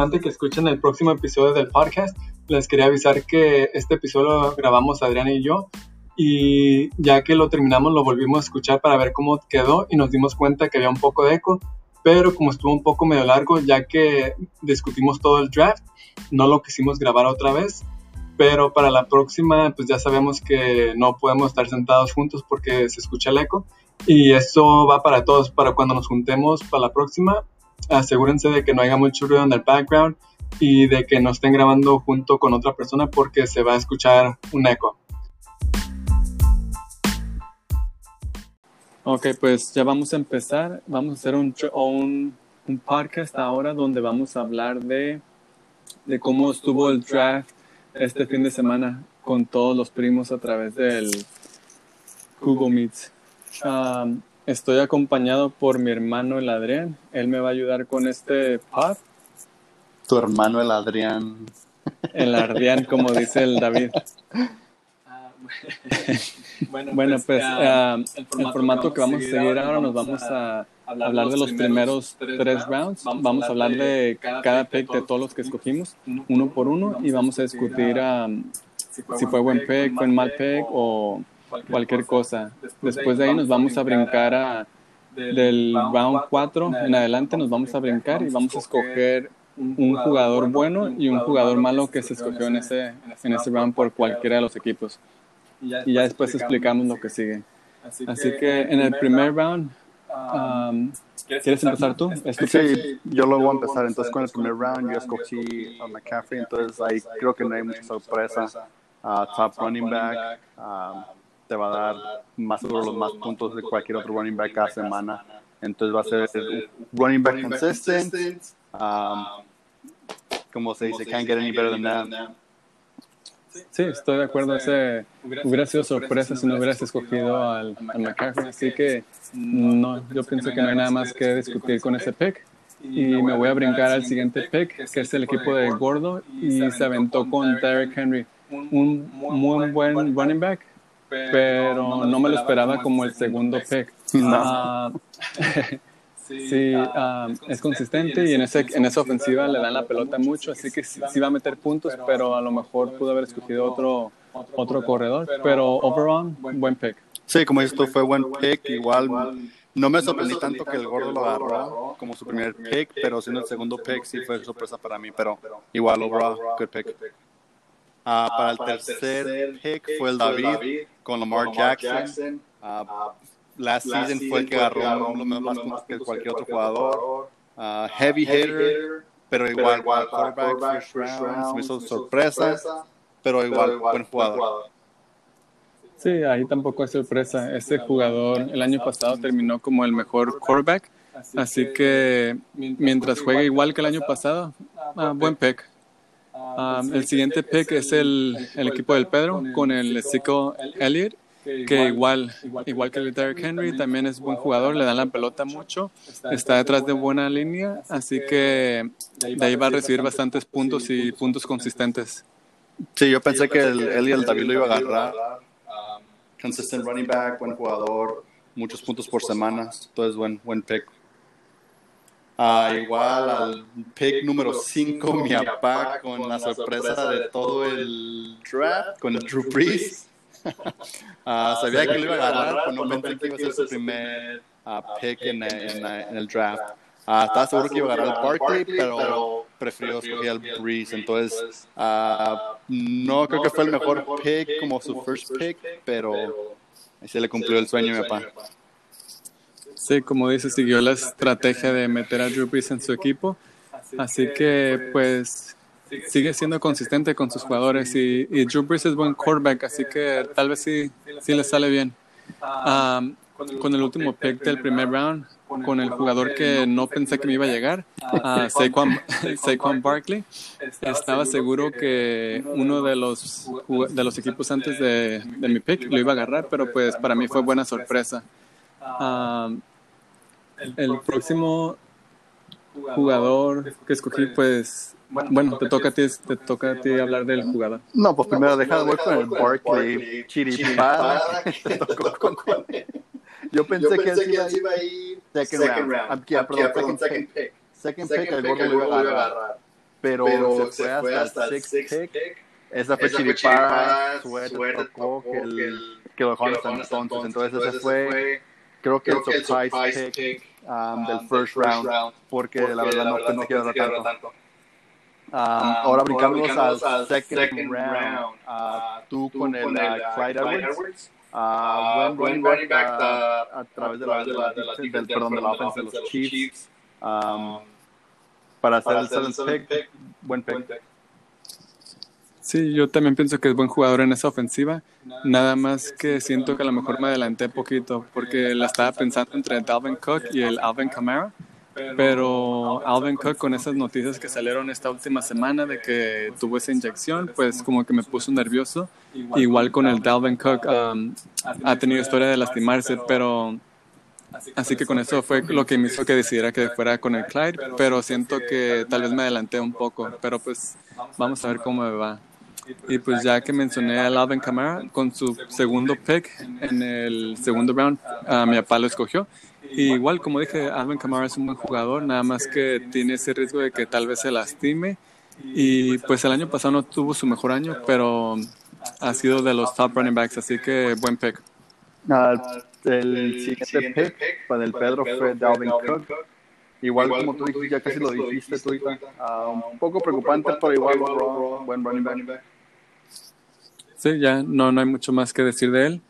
Antes que escuchen el próximo episodio del podcast, les quería avisar que este episodio lo grabamos Adrián y yo y ya que lo terminamos lo volvimos a escuchar para ver cómo quedó y nos dimos cuenta que había un poco de eco, pero como estuvo un poco medio largo ya que discutimos todo el draft, no lo quisimos grabar otra vez, pero para la próxima pues ya sabemos que no podemos estar sentados juntos porque se escucha el eco. Y eso va para todos, para cuando nos juntemos para la próxima asegúrense de que no haya mucho ruido en el background y de que no estén grabando junto con otra persona porque se va a escuchar un eco. Ok, pues ya vamos a empezar. Vamos a hacer un, un, un podcast ahora donde vamos a hablar de, de cómo estuvo el draft este fin de semana con todos los primos a través del Google Meets. Um, Estoy acompañado por mi hermano el Adrián. Él me va a ayudar con este pod. Tu hermano el Adrián. El Adrián, como dice el David. bueno, pues, pues ah, el, formato que vamos a seguir ahora nos vamos a hablar de los primeros tres rounds. Vamos a hablar de cada pick de todos los que escogimos, uno por uno, y vamos a discutir si fue buen pick, fue un mal pick o cualquier cosa. Después de ahí nos vamos a brincar a, del round 4 en adelante, nos vamos a brincar y vamos a escoger un jugador bueno y un jugador malo que se escogió en ese, en ese round por cualquiera de los equipos. Y ya después explicamos lo que sigue. Así que en el primer round, um, ¿quieres empezar tú? Sí, yo lo voy a empezar. Entonces con el primer round yo escogí a McCaffrey, entonces ahí creo que no hay mucha sorpresa. Uh, top running back. Um, te va a dar más seguro los más puntos de cualquier otro running back cada semana. Entonces va a ser running back consistent. Um, como se dice, can't get any better than that. Sí, estoy de acuerdo. Ese hubiera sido sorpresa si no hubieras escogido al, al McCaffrey. Así que no, yo pienso que no hay nada más que discutir con ese pick. Y me voy a brincar al siguiente pick, que es el equipo de Gordo. Y se aventó con Derrick Henry. Un muy buen running back pero no me lo esperaba como el segundo pick. Ah, sí, ah, es consistente y en, ese, en esa ofensiva le dan la pelota mucho, así que sí, va a meter puntos, pero a lo mejor pudo haber escogido otro, otro corredor. Pero overall, buen pick. Sí, como dices tú, fue buen pick. Igual no me sorprendí tanto que el gordo lo agarró como su primer pick, pero siendo el segundo pick sí fue sorpresa para mí. Pero igual, overall, good pick. Uh, para el tercer pick fue el David con Lamar Jackson. Uh, last season fue el que agarró más puntos que cualquier otro jugador. Uh, heavy hitter, pero igual, igual quarterback, first round, me hizo sorpresa, pero igual, buen jugador. Sí, ahí tampoco es sorpresa. Este jugador el año pasado terminó como el mejor quarterback, así que mientras juegue igual que el año pasado, buen pick. Um, el siguiente pick es el, el, equipo del Pedro con el Zico Elliott, que igual, igual que el Derrick Henry, también es buen jugador, le dan la pelota mucho, está detrás de buena línea, así que de ahí va a recibir bastantes puntos y puntos consistentes. Sí, yo pensé que el Elliott David lo iba a agarrar. Consistent running back, buen jugador, muchos puntos por semana, entonces buen, buen pick. Ah, igual al pick número 5, mi papá, con la sorpresa de todo el draft, con el Drew Brees. Ah, sabía que lo iba a agarrar, pero no pensé que iba a ser su primer ah, pick en, el draft. estaba seguro que iba a agarrar el Barkley, pero prefirió escoger al Brees. Entonces, no creo que fue el mejor pick como su first pick, pero se le cumplió el sueño mi papá. Sí, como dice, siguió la estrategia de meter a Drew Brees en su equipo. Así que, pues, sigue siendo consistente con sus jugadores. Y, Drew Brees es buen quarterback, así que tal vez sí, sí le sale bien. con el último pick del primer round, con el jugador que no pensé que me iba a llegar, a Saquon, Saquon Barkley, estaba seguro que uno de los, de los equipos antes de, de mi pick lo iba a agarrar, pero pues para mí fue buena sorpresa. El próximo jugador que escogí, pues, bueno, te toca a ti, te toca a ti hablar del jugador. No, pues primero deja voy con el Barkley Chiripada. Yo pensé que él iba a ir second round. Aquí, perdón, second pick. Second pick, el gordo lo iba a agarrar. pero, se, fue hasta, el sixth pick. Esa fue Chiripara, suerte, tocó que, el, que lo dejó hasta entonces. Entonces ese fue, creo que el surprise pick um, del um, first round, porque la verdad no pensé que iba a tanto. Um, ahora brincamos al second round. Uh, tú con el uh, Clyde Edwards. Uh, buen running back a través de la, de la, del, perdón, de la offense de los Chiefs. Um, para hacer el seventh pick, buen pick. Sí, yo también pienso que es buen jugador en esa ofensiva. Nada más que siento que a lo mejor me adelanté poquito porque la estaba pensando entre Dalvin Cook y el Alvin Kamara. Pero Alvin Cook con esas noticias que salieron esta última semana de que tuvo esa inyección, pues como que me puso nervioso. Igual con el Dalvin Cook um, ha tenido historia de lastimarse, pero así que con eso fue lo que me hizo que decidiera que fuera con el Clyde, pero siento que tal vez me adelanté un poco, pero pues vamos a ver cómo me va. Y pues ya que mencioné a Alvin Kamara con su segundo pick en el segundo round, a mi papá lo escogió. Y igual, como dije, Alvin Kamara es un buen jugador, nada más que tiene ese riesgo de que tal vez se lastime. Y pues el año pasado no tuvo su mejor año, pero ha sido de los top running backs, así que buen pick. el siguiente pick para el Pedro fue Dalvin Cook. Igual, como tú dijiste, ya casi lo dijiste tú, uh, un poco preocupante, pero igual buen running back. Sí, ya no, no hay mucho más que decir de él.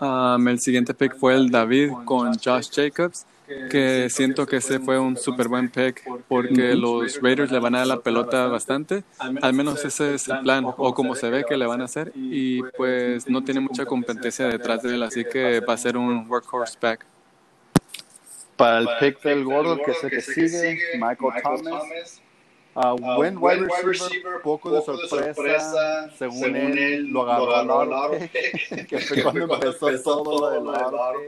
Um, el siguiente pick fue el David con Josh Jacobs, que siento que ese fue un súper buen pick porque los Raiders le van a dar la pelota bastante. Al menos ese es el plan, o como se ve que le van a hacer. Y pues no tiene mucha competencia detrás de él, así que va a ser un workhorse back. Para el pick del gordo que se que sigue, Michael Thomas Uh, buen wide receiver, poco, de sorpresa, según, él, lo agarró a Laro que fue cuando empezó, todo lo de Laro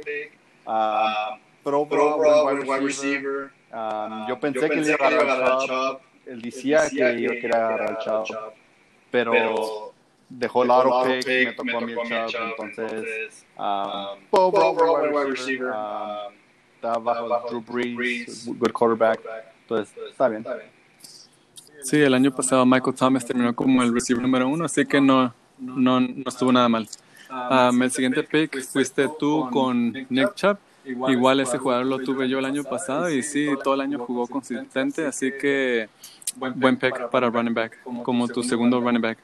uh, Pro buen wide receiver. Um, yo pensé que iba a agarrar al Chubb. Él decía que iba a querer agarrar al Chubb, pero dejó el Laro pick, me tocó a mí el Chubb, entonces um, buen wide receiver. Está bajo Drew Brees, good quarterback, entonces está bien. Sí, el año pasado Michael Thomas terminó como el receiver número uno, así que no, no, no estuvo nada mal. Um, el siguiente pick fuiste tú con Nick Chubb. Igual ese jugador lo tuve yo el año pasado y sí, todo el año jugó consistente, así que buen pick para running back, como tu segundo running back.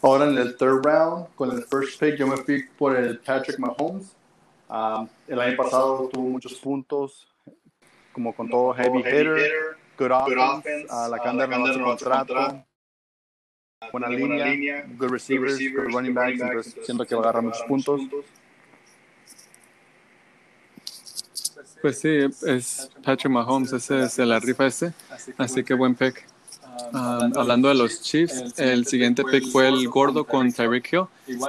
Ahora en el third round, con el first pick, yo me fui por el Patrick Mahomes. Um, el año pasado tuvo muchos puntos, como con todo heavy hitter good offense, uh, la Canda uh, su contrato, buena, línea, good receivers, good running backs, entonces siento que va a agarrar muchos puntos. Pues sí, es Patrick Mahomes, ese es la rifa ese, así que buen pick. Um, hablando de los Chiefs, el siguiente pick fue el gordo con Tyreek Hill.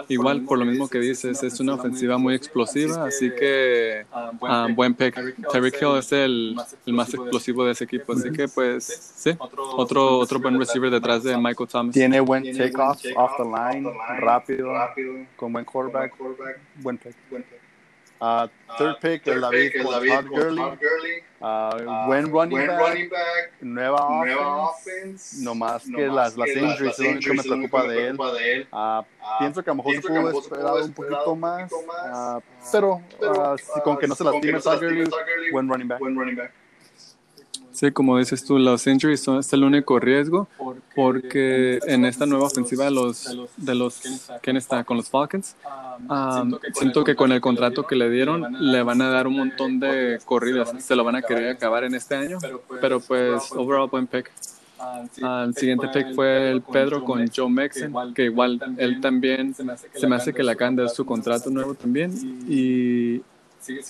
Igual, por lo mismo que dices, es una ofensiva muy explosiva, así que um, buen pick. Tyreek Hill es el, el, más explosivo de ese equipo, así que pues sí, otro, otro buen receiver detrás de Michael Thomas. Tiene buen takeoff off the line, rápido, con buen quarterback, buen pick. Uh, third uh, pick, el David, Todd Gurley. Uh, buen, running, back, nueva, offense, no más que, las, las injuries, es lo único que me preocupa de él. Uh, pienso que a lo mejor se pudo esperar un poquito más, pero con que no se lastime Todd Gurley, buen running back. Sí, como dices tú, los injuries son es el único riesgo porque en esta nueva ofensiva de los de los quién está con los Falcons um, siento que con el contrato que le dieron le van a dar un montón de corridas, se lo van a querer acabar en este año, pero pues overall buen pick. el siguiente pick fue el Pedro con Joe Mixon, que igual él también se me hace que le acaban de su contrato nuevo también y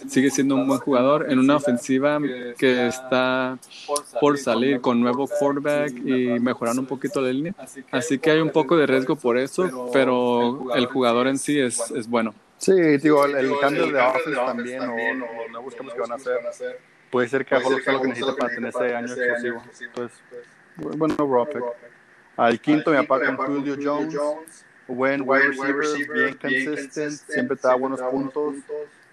sigue siendo un buen jugador en una ofensiva que está por salir con nuevo quarterback y mejorando un poquito la línea. Así que hay un poco de riesgo por eso, pero el jugador en sí es, es bueno. Sí, digo, el, cambio de offense también, o, no buscamos que van a hacer. Puede ser que haga lo que necesita para tener ese año exclusivo. Entonces, bueno, raw pick. Al quinto me apaga con Julio Jones. Buen wide receiver, bien consistent, siempre te da buenos puntos.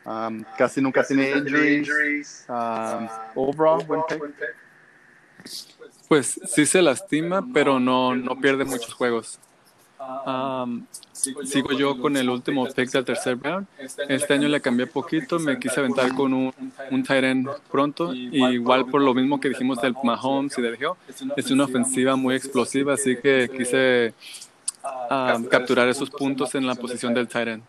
Um, casi nunca tiene injuries. Um, overall, buen pick. Pues sí se lastima, pero no, no pierde muchos juegos. Um, sigo yo con el último pick del tercer round. Este año le cambié poquito, me quise aventar con un, un tight end pronto. Y igual por lo mismo que dijimos del Mahomes y del Hill, es una ofensiva muy explosiva, así que quise um, capturar esos puntos en la posición del tight end.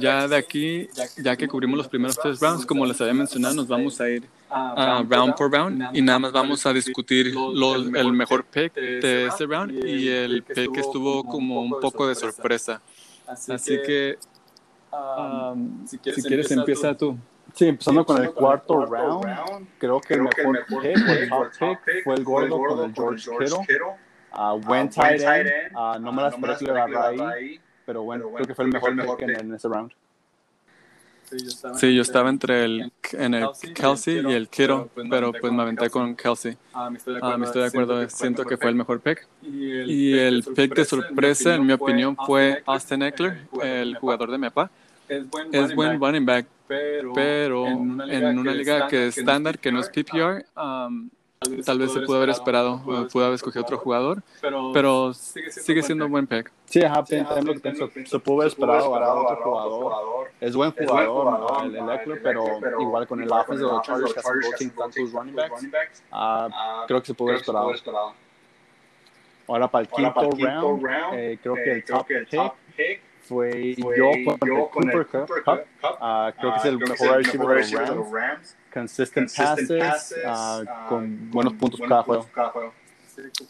Ya de aquí, ya que cubrimos los primeros tres rounds, como les había mencionado, nos vamos a ir a round por round y nada más vamos a discutir el mejor pick de ese round y el pick que estuvo como un poco de sorpresa. Así que, um, si quieres, empieza tú. Sí, empezando con el cuarto round, creo que el mejor pick, el top pick, fue el gordo con el George Kittle. Uh, buen tight end, uh, no me las esperé que le ahí pero bueno, creo que fue el mejor, mejor pick en, ese round. Sí, yo estaba, entre el, en el Kelsey y el Kittle, pero pues me aventé con Kelsey. Ah, me estoy de ah, acuerdo, siento que fue el mejor pick. Y el pick de sorpresa, en mi opinión, fue Austin Eckler, el jugador de mi papá. Es buen running back, pero en una liga que es estándar, que no es PPR, Tal vez se pudo haber esperado, pudo haber escogido otro jugador, pero sigue siendo un buen pick. Sí, ajá, lo que pienso. Se pudo haber esperado a otro jugador. Es buen jugador, el, Eckler, pero igual con el offense de los Chargers que hacen tantos running backs, ah, creo que se pudo haber esperado. Ahora para el quinto round, eh, creo que el top pick fue yo con el Cooper Cup. Ah, creo que es el mejor receiver de los Rams consistent, passes, uh, con buenos puntos cada juego.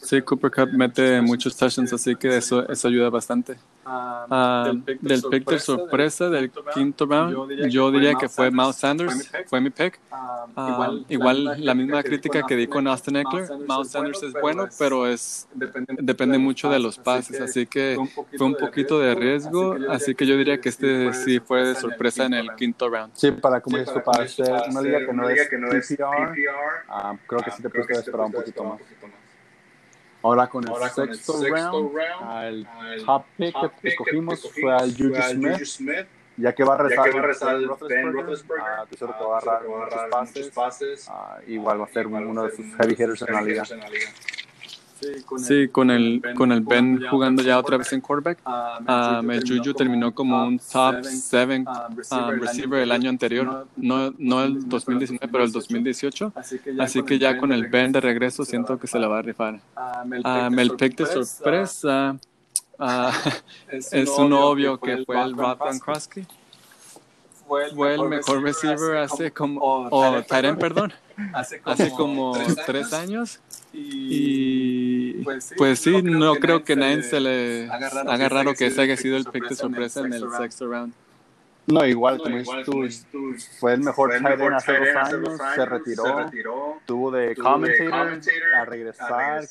Sí, Cooper Cup mete muchos touchdowns, así que eso, eso ayuda bastante. Uh, del pick de sorpresa del quinto round, yo diría que fue Miles Sanders, fue mi pick. Uh, igual la misma crítica que di con Austin Eckler, Miles Sanders es bueno, pero es depende mucho de los pases, así que fue un poquito de riesgo, así que yo diría que este sí fue de sorpresa en el quinto round. Sí, para como esto, para ser una liga que no es PPR, creo que sí te puedes esperar un poquito más. Ahora con el, sexto, round, el top pick que escogimos fue al Juju Smith, ya que va a rezar, el Ben Roethlisberger, uh, que va a agarrar muchos pases, uh, igual va a ser uno de sus heavy hitters en la liga. Sí, con el, con el Ben jugando ya otra vez en quarterback. Um, el Juju terminó como un top 7 receiver el año anterior, no, no el 2019, pero el 2018. Así que ya con el Ben de regreso siento que se la va a rifar. el pick de sorpresa. es un obvio que fue el Rob Gronkowski fue el, mejor receiver hace como, o perdón, hace como, tres años. Y pues sí, pues no, creo que, nadie se le haga raro que ese haya sido el pick de sorpresa en el sexto round. No, igual, como dices tú, fue el mejor tight end hace dos años, se, retiró, tuvo de commentator, a, regresar.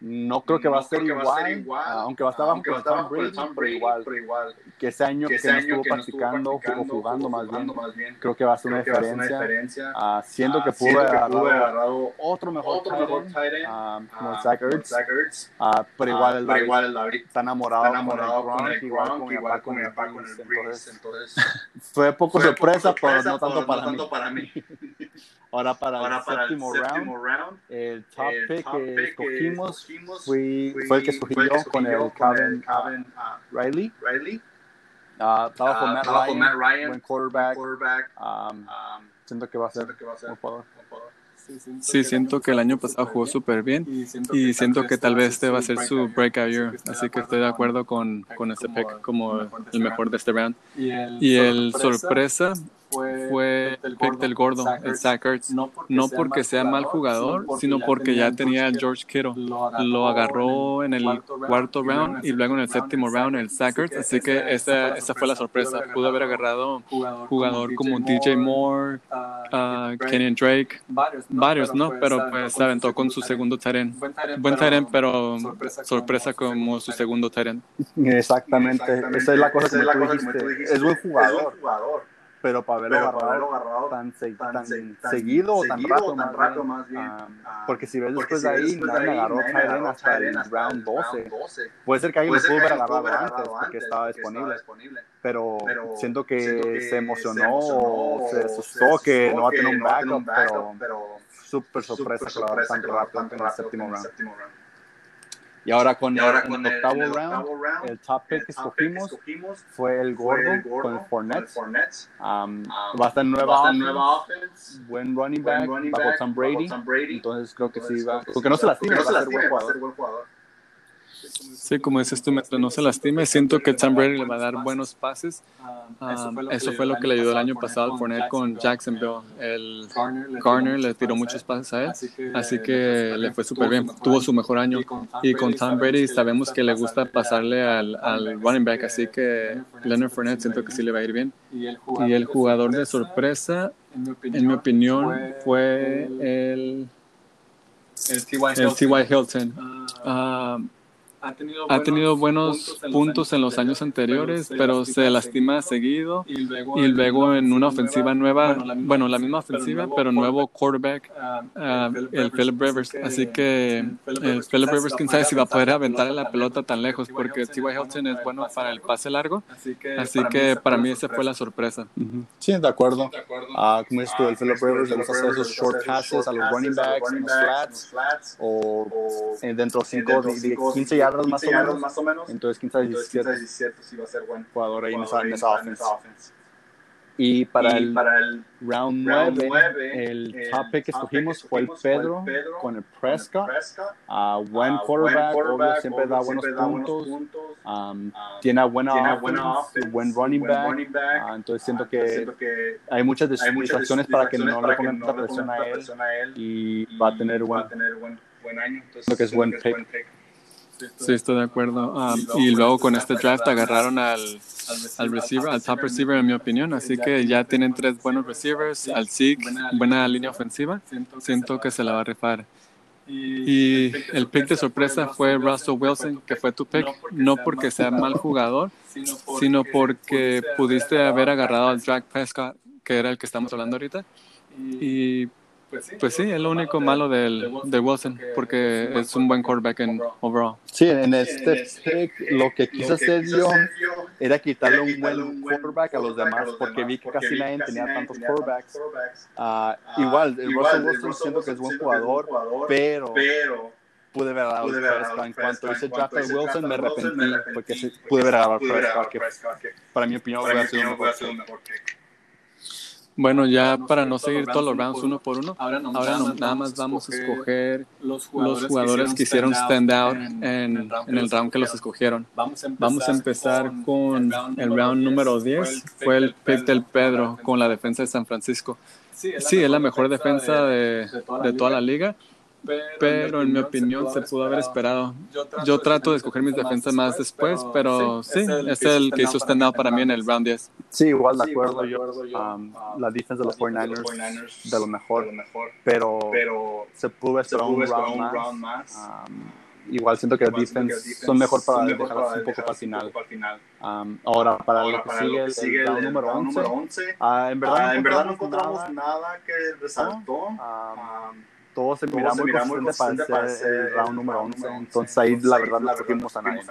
No creo que va a ser igual, aunque va a estar bajo Tom Brady, pero igual, que ese año que, no estuvo practicando o jugando más bien, creo que va a ser una diferencia, uh, siendo que pudo haber agarrado otro mejor tight end, como Zach Ertz, pero igual el David está enamorado con el Gronk, igual con el entonces fue poco sorpresa, pero no tanto, para, mí. Ahora para el séptimo, round, el top pick que escogimos fue, fue, el que escogí yo con el Calvin, uh, Riley. Riley. Uh, estaba con uh, Matt, Ryan, buen quarterback. Um, um, siento que va a ser un jugador. Sí, siento que el año pasado jugó súper bien y siento que tal vez este va a ser su breakout year, así que estoy de acuerdo con, con ese pick como el mejor de este round. Y el sorpresa fue el pick del gordo, el Sackers, no porque sea mal jugador, sino porque ya tenía el George Kittle. Lo agarró en el cuarto round y luego en el séptimo round el Sackers, así que esa, esa fue la sorpresa. Pudo haber agarrado jugador como DJ Moore, uh, Kenyon Drake, varios, ¿no? Pero pues se aventó con su segundo Tyrant. Buen Tyrant, pero sorpresa como su segundo Tyrant. Exactamente, esa es la cosa que dijiste. Es buen jugador pero para haberlo, agarrado, tan, seguido o tan rato, más, bien, ah, ah, porque si ves después de ahí, nadie agarró Tylen hasta el round 12. Puede ser que alguien pudo haber agarrado antes porque estaba disponible, pero, siento que se emocionó o se asustó que no va a tener un backup, pero súper sorpresa que lo tan rápido en el séptimo round. Y ahora con, el, octavo, round, el top pick que escogimos, fue el gordo, con el Fournette. Um, va a estar nueva, offense, buen running back, bajo Tom Brady. Entonces creo que sí va. Porque no se lastime, va a ser buen jugador. Sí, como dices tú, mientras no se lastime, siento que Tom Brady le va a dar buenos pases. eso fue lo que le ayudó el año pasado al poner con Jacksonville. El Garner le tiró muchos pases a él, así que le fue súper bien. Tuvo su mejor año. Y con Tom Brady sabemos que le gusta pasarle al, al running back, así que Leonard Fournette siento que sí le va a ir bien. Y el jugador de sorpresa, en mi opinión, fue el... El T.Y. Hilton. Ah, ha tenido buenos, puntos, en los años anteriores, pero se lastima seguido y luego, en una ofensiva nueva, bueno, la, misma ofensiva, pero nuevo quarterback, ah, el Philip Rivers. Así que el Philip Rivers, quién sabe si va a poder aventar la pelota tan lejos, porque T.Y. Hilton es bueno para el pase largo. Así que para mí esa fue la sorpresa. Sí, de acuerdo. Ah, como dices tú, el Philip Rivers le gusta hacer esos short passes a los running backs, en los flats, o dentro de 5 15 yardas más, o menos. más o menos. Entonces 15 a 17. 17 sí va a ser buen jugador ahí en esa, en esa offense. Y para, y el, para el round 9, el, el top pick que escogimos fue el Pedro, Pedro con el Prescott. Uh, buen, quarterback, quarterback siempre da buenos da puntos. puntos. Um, tiene buena, tiene offense, buena offense, buen running buen back. Running back. Uh, entonces siento que, siento que hay muchas distracciones para que no le pongan tanta presión a él y va a tener buen, buen año. Entonces, lo que es buen pick. Sí, estoy de acuerdo. Ah, y luego con este draft agarraron al, al receiver, al top receiver en mi opinión, así que ya tienen tres buenos receivers, al SIG, buena línea ofensiva, siento que se la va a rifar. Y el pick de sorpresa fue Russell Wilson, que fue tu pick, no porque sea mal jugador, sino porque pudiste haber agarrado al Drake Prescott, que era el que estamos hablando ahorita, y pues sí, es lo único malo del, de Wilson, porque es un buen quarterback en overall. Sí, en este pick lo que quizás se dio era quitarle un buen quarterback a los demás, porque vi que casi nadie tenía tantos quarterbacks. Uh, igual, el Russell Wilson siento que es buen jugador, pero pude ver a Prescott. En cuanto hice draft de Wilson, me arrepentí, porque pude ver a Prescott, que para mi opinión hubiera sido un mejor pick. Bueno, ya para no seguir todos los rounds uno por uno, ahora, nada más vamos a escoger los jugadores que hicieron stand out en, el round que los escogieron. Vamos a empezar con el round número 10, fue el pick del Pedro con la defensa de San Francisco. Sí, es la mejor defensa de, de toda la liga pero en mi opinión se pudo haber esperado. Yo trato de escoger mis defensas más después, pero sí, es el que hizo stand para mí en el round 10. Sí, igual de acuerdo yo. Um, la defensa de los 49ers de lo mejor, pero se pudo esperar un round más. Um, igual siento que defense son mejor para dejarlos un poco para final. Um, ahora, para lo que sigue el, número 11, ah, en verdad no encontramos nada que resaltó todos se miramos muy para, ser el round número 11. Entonces ahí la verdad no escogimos a nadie.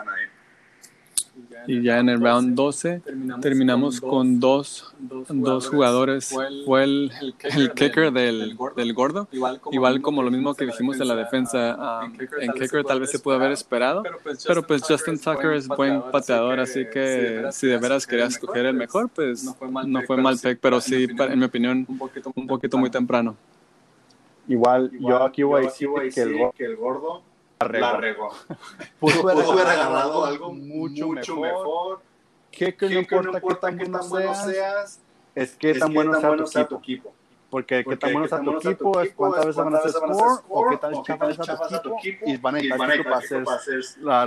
Y ya en el round 12 terminamos con dos, dos jugadores. Fue el, el kicker del, del gordo, igual como lo mismo que dijimos en la defensa. Ah, en kicker tal vez se pudo haber esperado, pero pues Justin Tucker es buen pateador, así que si de veras querías escoger el mejor, pues no fue mal pick, pero sí, en mi opinión, un poquito muy temprano. Igual, yo aquí voy a decir, que, el, gordo la regó. Pudo, haber regalado algo mucho, mejor. Que, que, no importa, qué tan bueno seas, es que tan bueno sea tu equipo. Porque qué tan bueno sea tu equipo es cuántas veces van a hacer score o qué tan chafa es tu equipo y van a necesitar para hacer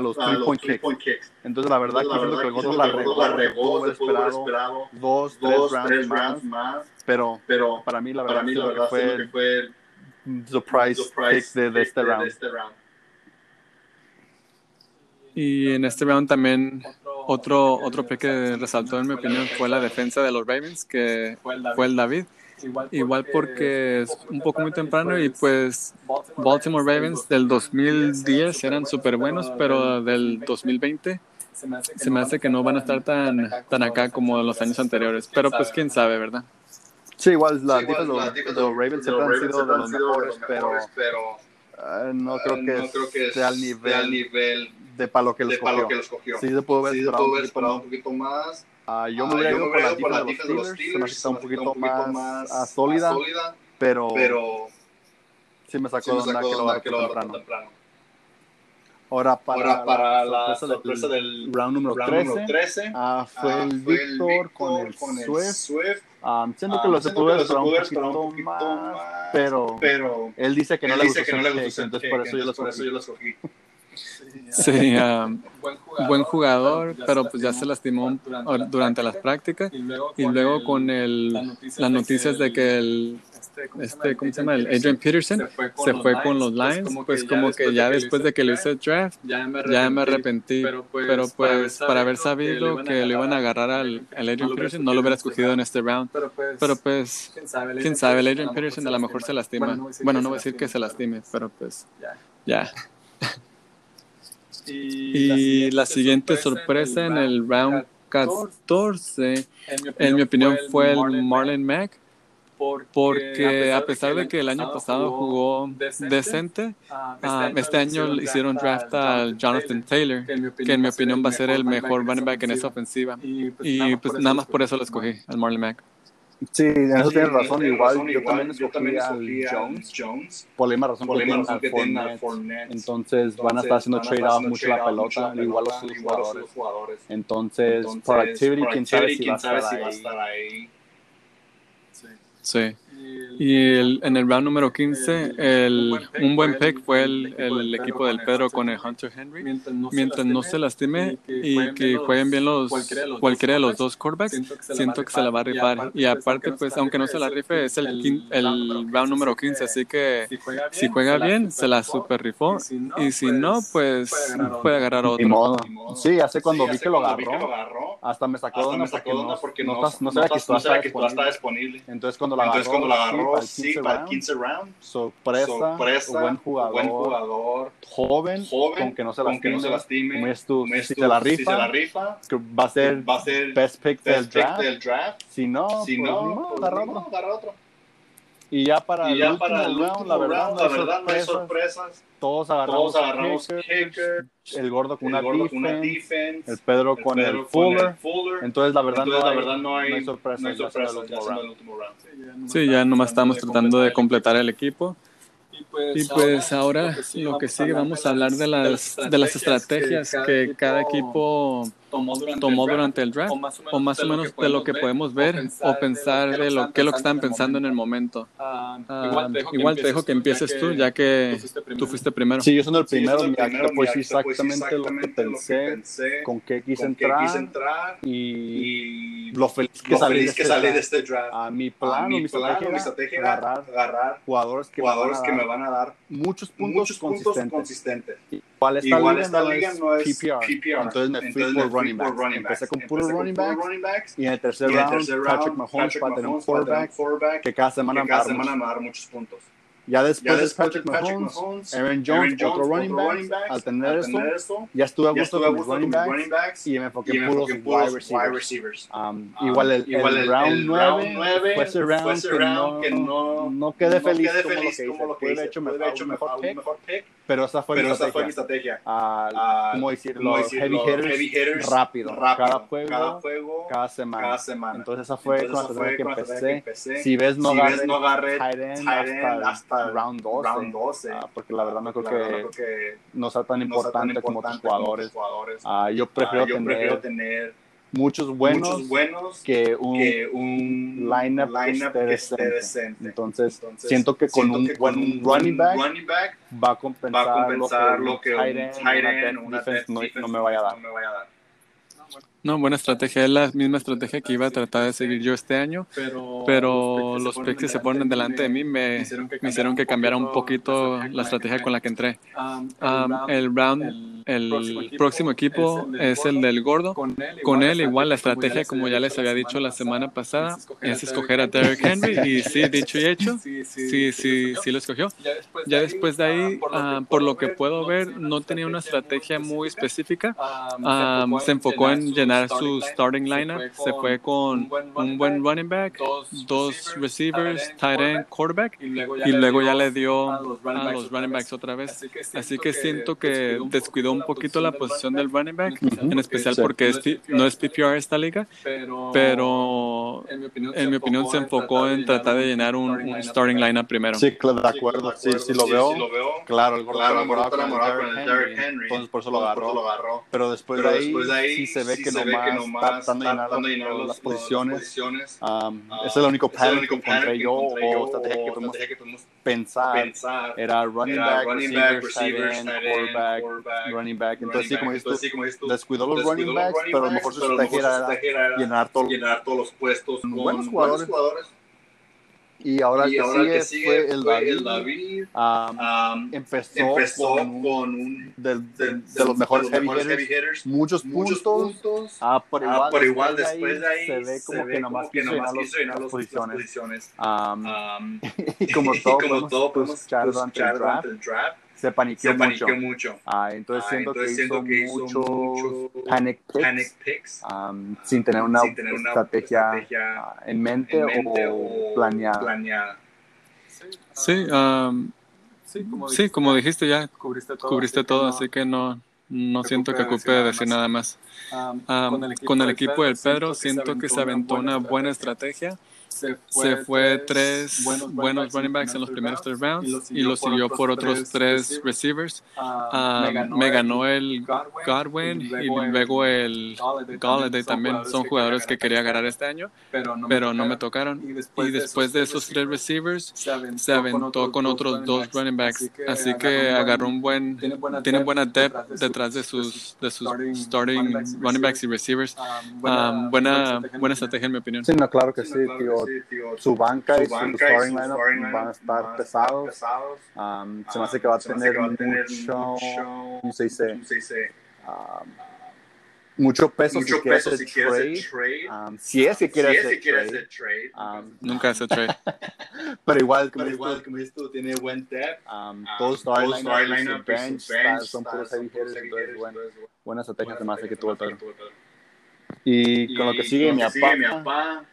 los three point kicks. Entonces la verdad que siento que el gordo la regó, esperado dos, tres rounds más. Pero para mí la verdad fue surprise, pick de, este, round. Y en este round también otro, otro pick que resaltó en mi opinión fue la defensa de los Ravens, que fue el David. Igual porque es un poco muy temprano y pues Baltimore Ravens del 2010 eran súper buenos, pero del 2020 se me hace que no van a estar tan, tan acá como los años anteriores. Pero pues quién sabe, ¿verdad? Sí, igual la sí, igual, los Ravens siempre han sido de los mejores, pero, pero uh, no creo que, no creo que sea al nivel, de para lo que los, cogió. Que los cogió. Sí, se pudo ver, sí, se pudo ver esperado un poquito más. Uh, yo me hubiera ido por la de los Steelers, se me ha un poquito más, sólida, pero, pero sí me sacó, de onda que lo agarró temprano. temprano. Ahora para, Ahora para la, sorpresa, la sorpresa del, del, round número round 13, número 13 ah, fue, ah, el, fue Victor el Victor con el. Swift. Um, siento que lo se pudo esperar un, un poquito más, pero, pero él dice que no, le, gustó que no le gustó, entonces por eso, yo, por eso yo lo escogí. Sí, um, buen jugador, pero pues ya se lastimó durante las prácticas y luego con el, las noticias de que el este, ¿cómo se llama? El Adrian Peterson se fue con, los, Lions, pues como que ya después de que le hice el draft, ya me arrepentí, pero pues, para haber sabido que lo iban a agarrar al, Adrian Peterson, no lo hubiera escogido en este round, pero pues, quién sabe, el Adrian Peterson a lo mejor se lastima, bueno, no voy a decir que se lastime, pero pues, ya. Y la siguiente sorpresa en el round 14, en mi opinión, fue el Marlon Mack porque, a pesar de que el año pasado jugó decente, ah, ah, este, este año le hicieron draft a Jonathan Taylor, que en mi opinión va a ser el mejor running back en esa ofensiva. Y pues, pues nada más por eso lo escogí, al Marley Mack. Sí, en eso tienes razón. Igual, yo también escogí al Jones, por la misma razón que tienen al Fournette. Entonces van a estar haciendo trade-off mucho la pelota, igual los jugadores. Entonces, productivity, quién sabe si va a estar ahí. Sí. Y el, en el round número 15, el, un buen pick fue el, el equipo del Pedro con el Hunter Henry. Mientras no se lastime y que jueguen bien los cualquiera de los dos quarterbacks, siento que se la va a rifar. Y aparte, pues, aunque no se la rife, es el, el round número 15, así que si juega bien, se la super rifó. Y si no, pues puede agarrar otro. Sí, hace cuando vi que lo agarró, hasta me sacó de onda porque no, no, sabía que estaba disponible. Entonces, cuando la agarró, sí, para el 15 round. Sorpresa buen jugador, buen jugador joven, joven, no se lastime, no se lastime si, te la rifa, si se la rifa, que va a ser, va a ser best pick best del, draft. del, draft. Si no, si pues, no, no, agarra otro. agarra otro. Y ya para y ya el para último round, la verdad, round, la verdad no hay sorpresas. Todos agarramos, Todos agarramos kicker, el gordo con, el una, gordo defense, con una defense, el Pedro, el con, Pedro el Fuller. Fuller. Entonces, la verdad, Entonces, no, hay, la verdad no, hay, no hay sorpresas. No hay sorpresas ya, ya round. Sí, ya nomás estamos tratando de completar el equipo. Y pues, ahora, lo que sigue, vamos a hablar de las, de las estrategias que cada equipo tomó durante, el draft, o más o menos, de, lo que, podemos ver o pensar de lo que lo que están pensando en el momento. Ah, igual te dejo que empieces tú, ya que tú fuiste primero. Sí, yo soy el primero, mira, pues exactamente, lo que pensé, con qué quise entrar, y, lo feliz que salí de, este, este draft. A mi plan, mi, estrategia, era agarrar, jugadores que, me, van a dar muchos puntos, consistentes. Igual esta liga, no, es PPR, entonces me fui por running backs. Running Empecé con puros running, running backs, y en el tercer, round, Patrick Mahomes va a tener un quarterback, que cada semana, que cada semana va a dar muchos puntos. Ya después, de Patrick, Mahomes, Aaron Jones, otro, running, back, al tener, esto, ya estuve a gusto con mis running backs, y me enfoqué en puros wide receivers. Um, um, igual el, el, round 9 fue ese round, que, no, no, quedé feliz, como lo que hice. Pude hecho mejor, mejor pick, pero esa fue, mi, estrategia. Uh, ¿Cómo decirlo? heavy, hitters, rápido. Cada juego, cada, semana. Entonces esa fue con la que empecé. Si ves, no agarré hasta round 12. Ah, porque la verdad no creo, que, no sea tan importante, como otros jugadores. Ah, yo prefiero, tener, muchos buenos, buenos que un, que un lineup, que esté, decente. Entonces, siento que con un, buen running, back, va a compensar, lo que, un tight end, una defense, no, me vaya a dar. No, buena estrategia. Es la misma estrategia que iba a tratar de seguir yo este año, pero los picks que se ponen delante de mí me, hicieron que cambiara un poquito la estrategia con la que entré. El round, el próximo equipo es el del gordo. Con él igual la estrategia, como ya les había dicho la semana pasada, es escoger a Derrick Henry y sí, dicho y hecho, sí, sí, sí lo escogió. Ya después de ahí, por lo que puedo ver, no tenía una estrategia muy específica. Se enfocó en llenar llenar su starting lineup, se fue con un buen running back, dos receivers, tight end, quarterback, y luego ya le dio a los running backs otra vez. Así que siento que descuidó un poquito la posición del running back, en especial porque no es PPR esta liga, pero en mi opinión se enfocó en tratar de llenar un, starting lineup primero. Sí, claro, de acuerdo, sí, sí lo veo. Claro, el gordo enamorado con el Derrick Henry, entonces por eso lo agarró. Pero después de ahí sí se ve que nomás está tratando de llenar las posiciones. Ese es el único pattern que encontré yo o estrategia que podemos pensar. Era running back, receiver, quarterback, running back. Entonces sí, como dices tú, descuidó los running backs, pero a lo mejor su estrategia era llenar todos los puestos con buenos jugadores y ahora, y ahora que sigue fue el David. El David. Um, empezó, empezó, con, un, de, de, de, los mejores, heavy, hitters, heavy, hitters, muchos, muchos puntos. puntos. Ah, por igual, ah, por igual después, de ahí, se ve como se que nomás quiso llenar las posiciones. Um, y como todo, como todo podemos escuchar durante el draft se paniqueó, se paniqueó mucho. mucho. Ah, entonces, ah, siento, entonces que siento que hizo panic picks, panic picks um, sin tener una, sin tener una estrategia, estrategia en, mente en, mente o, o planeada. planeada. Sí, um, sí, como, sí, como dijiste ya, cubriste todo, cubriste todo no, así que no, no siento que ocupe de decir nada más. Um, con el equipo, con el equipo del Pedro, siento que se aventó una buena estrategia se fue, tres, buenos, running backs en los primeros tres rounds y lo siguió por otros tres receivers. Ah, me ganó el Godwin y luego el Galladay también. Son jugadores que quería agarrar este año, pero no me tocaron. Y después de esos tres receivers, se aventó con otros dos running backs. Así que agarró un buen, tiene buena depth detrás de sus, de sus starting running backs y receivers. Ah, buena, buena estrategia en mi opinión. Sí, no, claro que sí, tío su banca y su starting lineup van a estar pesados. Um, se me hace que va a tener mucho, ¿cómo se dice? Um, mucho peso mucho si quiere hacer si trade. Um, si es que quiere hacer trade. Um, nunca hace trade. pero igual, como, dices tú, tiene buen depth. Um, todos lineup, bench, bench son puros heavy hitters, entonces bueno, buena estrategia se me hace que tuvo el. Y con lo que sigue mi papá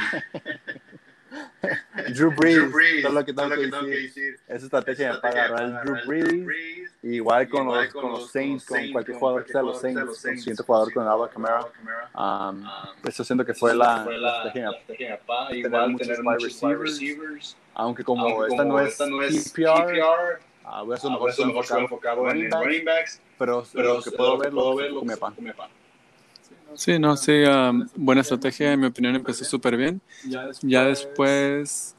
Drew Brees, Drew Brees, todo lo que tengo, que, decir. que, decir. Esa estrategia para agarrar el Drew Brees, igual con, igual los, con, los, Saints, con cualquier jugador que sea los Saints, siguiente jugador con Alba Camara. Um, siento que fue la, la estrategia para igual tener muchos wide receivers, aunque como, esta, no es PPR, a veces a mejor estoy enfocado en running backs, pero, pero lo que puedo ver, lo que me pan. Sí, no, sí, um, buena estrategia, en mi opinión empezó súper bien. Ya después,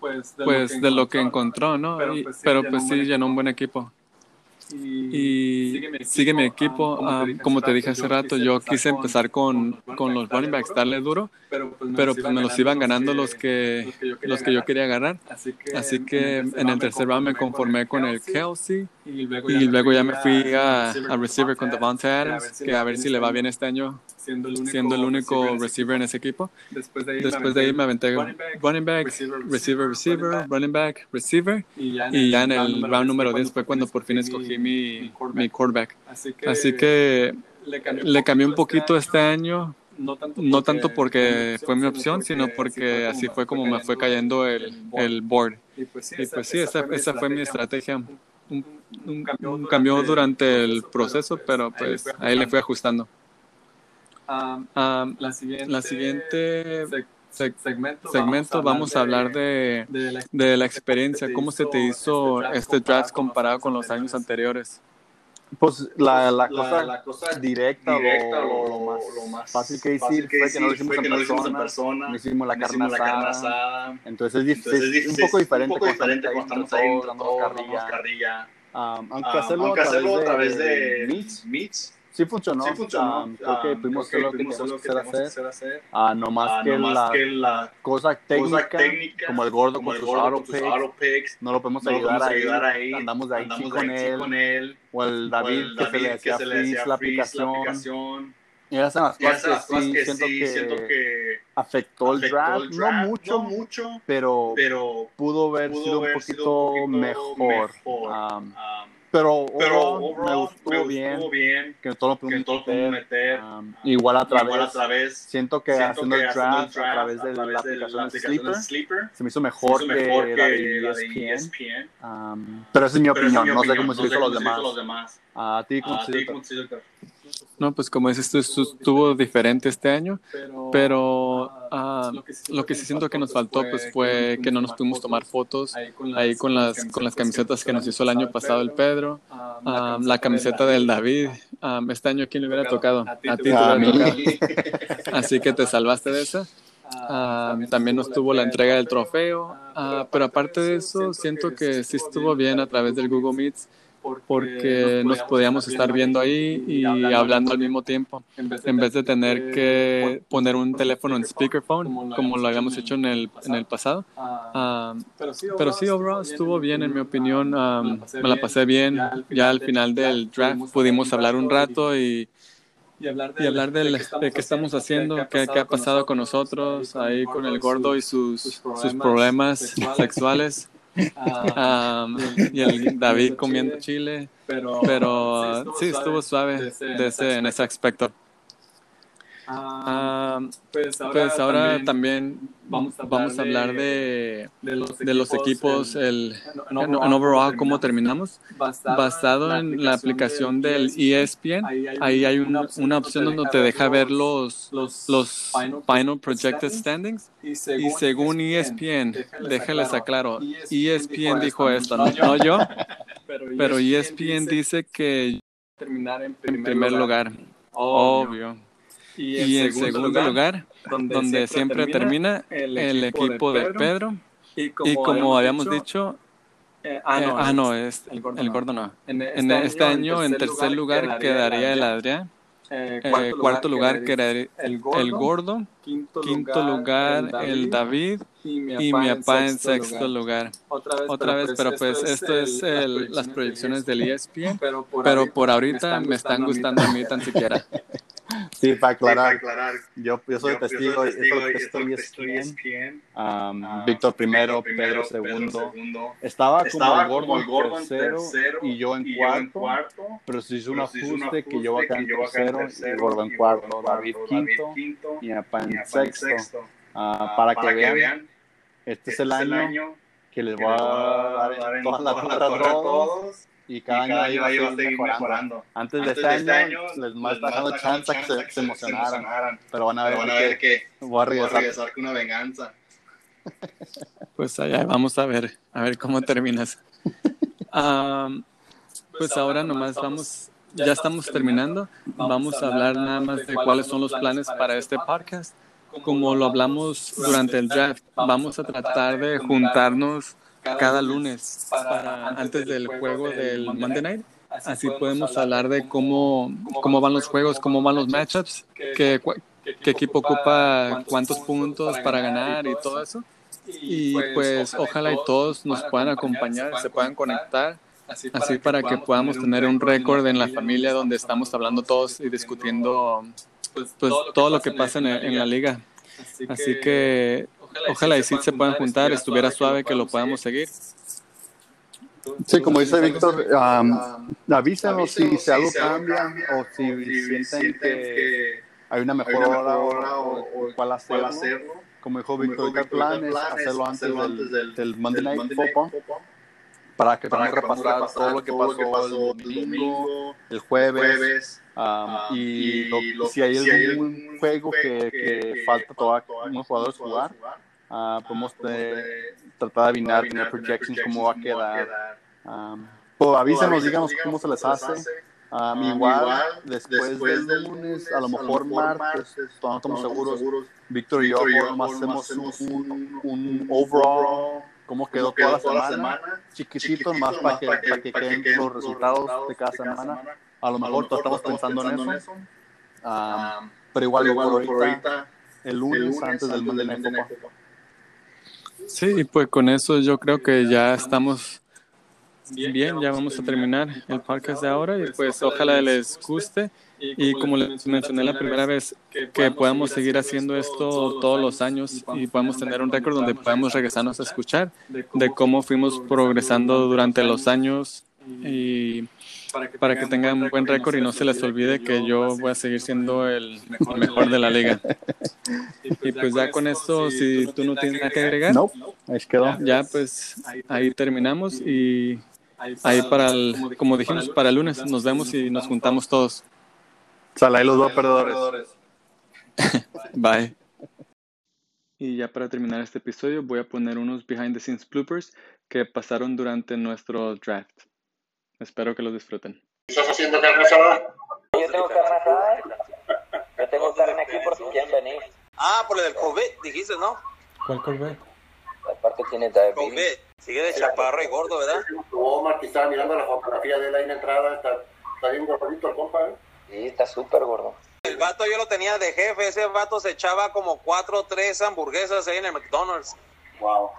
pues, de, lo, que encontró, ¿no? Pero pues sí, llenó un buen equipo. Y, sigue mi equipo, como te dije hace rato, yo quise empezar con, con los running backs, darle duro, pero pues me los iban ganando los que, los que yo quería agarrar. Así que en el tercer round me conformé con el Kelsey y luego ya me fui a, a receiver con Devontae Adams, que a ver si le va bien este año siendo el único, receiver en ese equipo. Después de ahí, me, aventé running back, receiver, receiver, running back, receiver. Y ya en, el, round número 10 fue cuando por fin escogí mi, mi quarterback. Así que, le cambié un poquito este año. No tanto porque, fue mi opción, sino porque así fue como me fue cayendo el, el board. Y pues sí, pues esa, esa fue mi estrategia. Un, un, cambio durante el proceso, pero pues ahí le fui ajustando. Um, um, la siguiente, la siguiente segmento, vamos, a hablar de, de, la, experiencia. ¿Cómo se te hizo este draft comparado con los años anteriores? Pues la, la, cosa, la, cosa, directa, directa lo, lo, más, lo, más, fácil que decir fue que no lo hicimos, en, persona, en persona, no hicimos la carne asada. asada. Entonces es, Entonces, es, un poco diferente, un poco diferente cuando estamos ahí, dando carrilla. carrilla. Um, aunque, um, hacerlo, aunque hacerlo a través de, de meets, meets Sí funcionó. Sí funcionó. Um, creo que pudimos hacer lo que teníamos que hacer. hacer. Ah, no más, ah, que, no la que, la cosa técnica, como el gordo como con sus auto picks, no lo podemos no ayudar, ahí. ayudar, ahí. Andamos de ahí con, él. con él. O el David, o el David que, se le hacía freeze la aplicación. Y esas son las cosas que, sí, que siento, sí, que siento que afectó, el, draft. No mucho, no mucho pero, pero pudo haber pudo sido, un, poquito sido un poquito mejor. mejor. Um, um, pero, pero me, gustó bien, que todo lo pudimos meter, um, igual a través, a través siento que haciendo el draft, a través de, la, aplicación de Sleeper, se me hizo mejor, que, la de ESPN, um, pero esa es mi opinión, no sé cómo se hizo los demás. A ti, ¿cómo se hizo? No, pues como dices tú, estuvo diferente este año, pero uh, lo que sí siento que nos faltó pues fue que no nos pudimos tomar fotos ahí con las, con las camisetas que nos hizo el año pasado el Pedro, uh, la camiseta del David. Um, este año, ¿quién le hubiera tocado? A ti, te hubiera tocado. Así que te salvaste de esa. Uh, también nos tuvo la entrega del trofeo, uh, pero aparte de eso, siento que sí estuvo bien a través del Google Meets porque nos podíamos estar viendo ahí y hablando al mismo tiempo, en vez de tener que poner un teléfono en speakerphone, como lo habíamos hecho en el, en el pasado. Ah, pero sí, overall estuvo bien, en mi opinión. me la pasé bien. Ya al final del draft pudimos hablar un rato y y hablar de, y hablar de, qué estamos haciendo, qué, qué, ha pasado con nosotros, ahí con el gordo y sus, sus problemas sexuales. Ah, y el David comiendo chile, pero, pero sí, estuvo suave de ese, en ese aspecto. Ah, pues, pues ahora, también, vamos, a hablar, de, de, los equipos, el, en, overall, cómo terminamos. Basado, en, la aplicación del ESPN, ahí hay, una, una, opción donde te deja ver los, los, final projected standings. Y según, ESPN, déjales aclaro, ESPN dijo esto, no, yo, pero ESPN dice que terminar en primer lugar. Obvio. Y en, segundo, lugar, donde, siempre, termina, el, equipo de Pedro. Y como, habíamos dicho, eh, ah, no, eh, ah, no es, el, gordo, no. En este, este año, en tercer lugar, quedaría el Adrián. Eh, cuarto, lugar, quedaría el gordo, quinto, lugar, el David. Y mi, papá en sexto lugar. Otra vez, pero, pues, esto es las proyecciones del ESPN, pero por, ahorita me están gustando a mí tan siquiera. Sí, para aclarar, Yo, yo soy testigo, esto, estoy ESPN. Um, Víctor primero, Pedro segundo. Estaba, como el gordo, en tercero, y yo en, cuarto, pero se hizo un ajuste que yo acá en tercero y el gordo en cuarto, David quinto y papá en sexto. Ah, para, que, vean, este, es el este año que les voy a dar todas las la a todos y cada, año ahí va a seguir mejorando. Antes, de, este, este año, les más dando chance que se, se emocionaran, pero van a ver, van a ver que, voy a regresar, con una venganza. Pues allá vamos a ver, a ver cómo terminas. um, pues ahora nomás vamos, ya estamos terminando. Vamos a hablar nada más de cuáles son los planes para este podcast. Como lo hablamos durante el draft, vamos a tratar de juntarnos cada lunes para antes del juego del Monday Night. Así podemos hablar de cómo, cómo van los juegos, cómo van los matchups, qué, qué equipo ocupa cuántos puntos para ganar y todo eso. Y pues ojalá y todos nos puedan acompañar, se puedan conectar, así para que podamos tener un récord en la familia donde estamos hablando todos y discutiendo pues, todo lo que pasa en la liga. Así que Ojalá y si se puedan juntar, estuviera suave que lo podamos seguir. Sí, como dice Víctor, um, avísanos si, si algo cambia o si sienten que hay una mejor hora o, cuál hacerlo. Como dijo Víctor, el plan es hacerlo antes del, del Monday Night Football para que podamos repasar todo lo que pasó el domingo, el jueves, um, y, si hay algún juego que, que falta todavía unos jugadores jugar, Uh, podemos tratar de adivinar, tener projections, cómo va a quedar. Um, pues avísenos, díganos cómo se les hace. Um, igual, después, del lunes, a lo mejor martes, no estamos seguros. Víctor y yo hacemos un, un, overall, cómo quedó toda la semana, chiquitito, más para que, para que queden los resultados de cada semana. A lo mejor todos estamos pensando en eso. Um, pero igual, igual ahorita, el lunes, antes del Monday Night. Sí, pues con eso yo creo que ya estamos bien, ya vamos a terminar el podcast de ahora y pues ojalá les guste. Y como les mencioné la primera vez, que podamos seguir haciendo esto todos los años y podamos tener un récord donde podamos regresarnos a escuchar de cómo fuimos progresando durante los años y para que, tengan un buen récord y no se les olvide que yo voy a seguir siendo el mejor de la liga. Y pues ya con esto, si tú no tienes nada que agregar, no, ahí quedó. Ya pues ahí terminamos y ahí para el, como dijimos, para el lunes nos vemos y nos juntamos todos. Sala ahí los dos perdedores. Bye. Y ya para terminar este episodio voy a poner unos behind the scenes bloopers que pasaron durante nuestro draft. Espero que lo disfruten. ¿Estás haciendo carne asada? Yo tengo carne asada. Yo tengo carne aquí por si quieren venir. Ah, por el del COVID, dijiste, ¿no? ¿Cuál COVID? Aparte tiene diabetes. COVID. Sigue de chaparro y gordo, ¿verdad? Omar, que estaba mirando la fotografía de él ahí en la entrada. Está, está bien gordito el compa, ¿eh? Sí, está súper gordo. El vato yo lo tenía de jefe. Ese vato se echaba como cuatro o tres hamburguesas ahí en el McDonald's. Wow.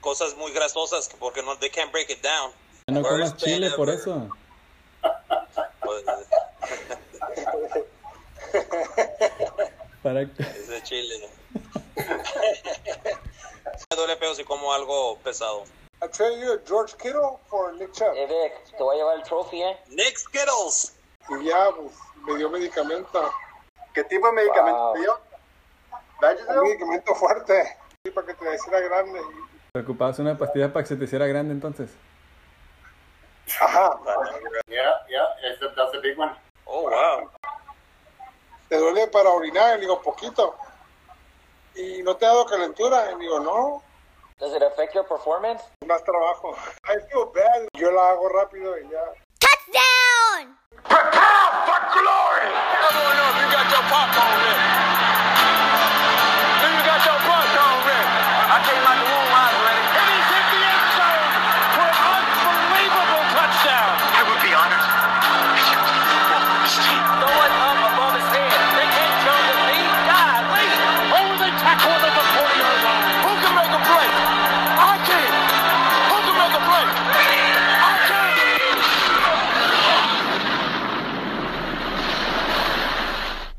Cosas muy grasosas porque no, they can't break it down. No comas chile por eso. Para Ese chile. Me duele feo si como algo pesado. I trade you a George Kittle for Nick Chubb. Eh, Vic, te voy a llevar el trophy, ¿eh? Nick Skittles. Y ya, pues, me dio medicamento. ¿Qué tipo de medicamento Wow. te dio? Un medicamento fuerte. Sí, para que te hiciera grande. ¿Preocupabas una pastilla para que se te hiciera grande entonces? Ajá. Yeah, yeah, that's a big one. Oh, wow. ¿Te duele para orinar? Le digo, poquito. ¿Y no te ha dado calentura? Le digo, no. Does it affect your performance? Más trabajo. I feel bad. Yo la hago rápido y ya. Touchdown! Prepare for glory! I don't know if you got your popcorn ready. You got your popcorn ready? I came out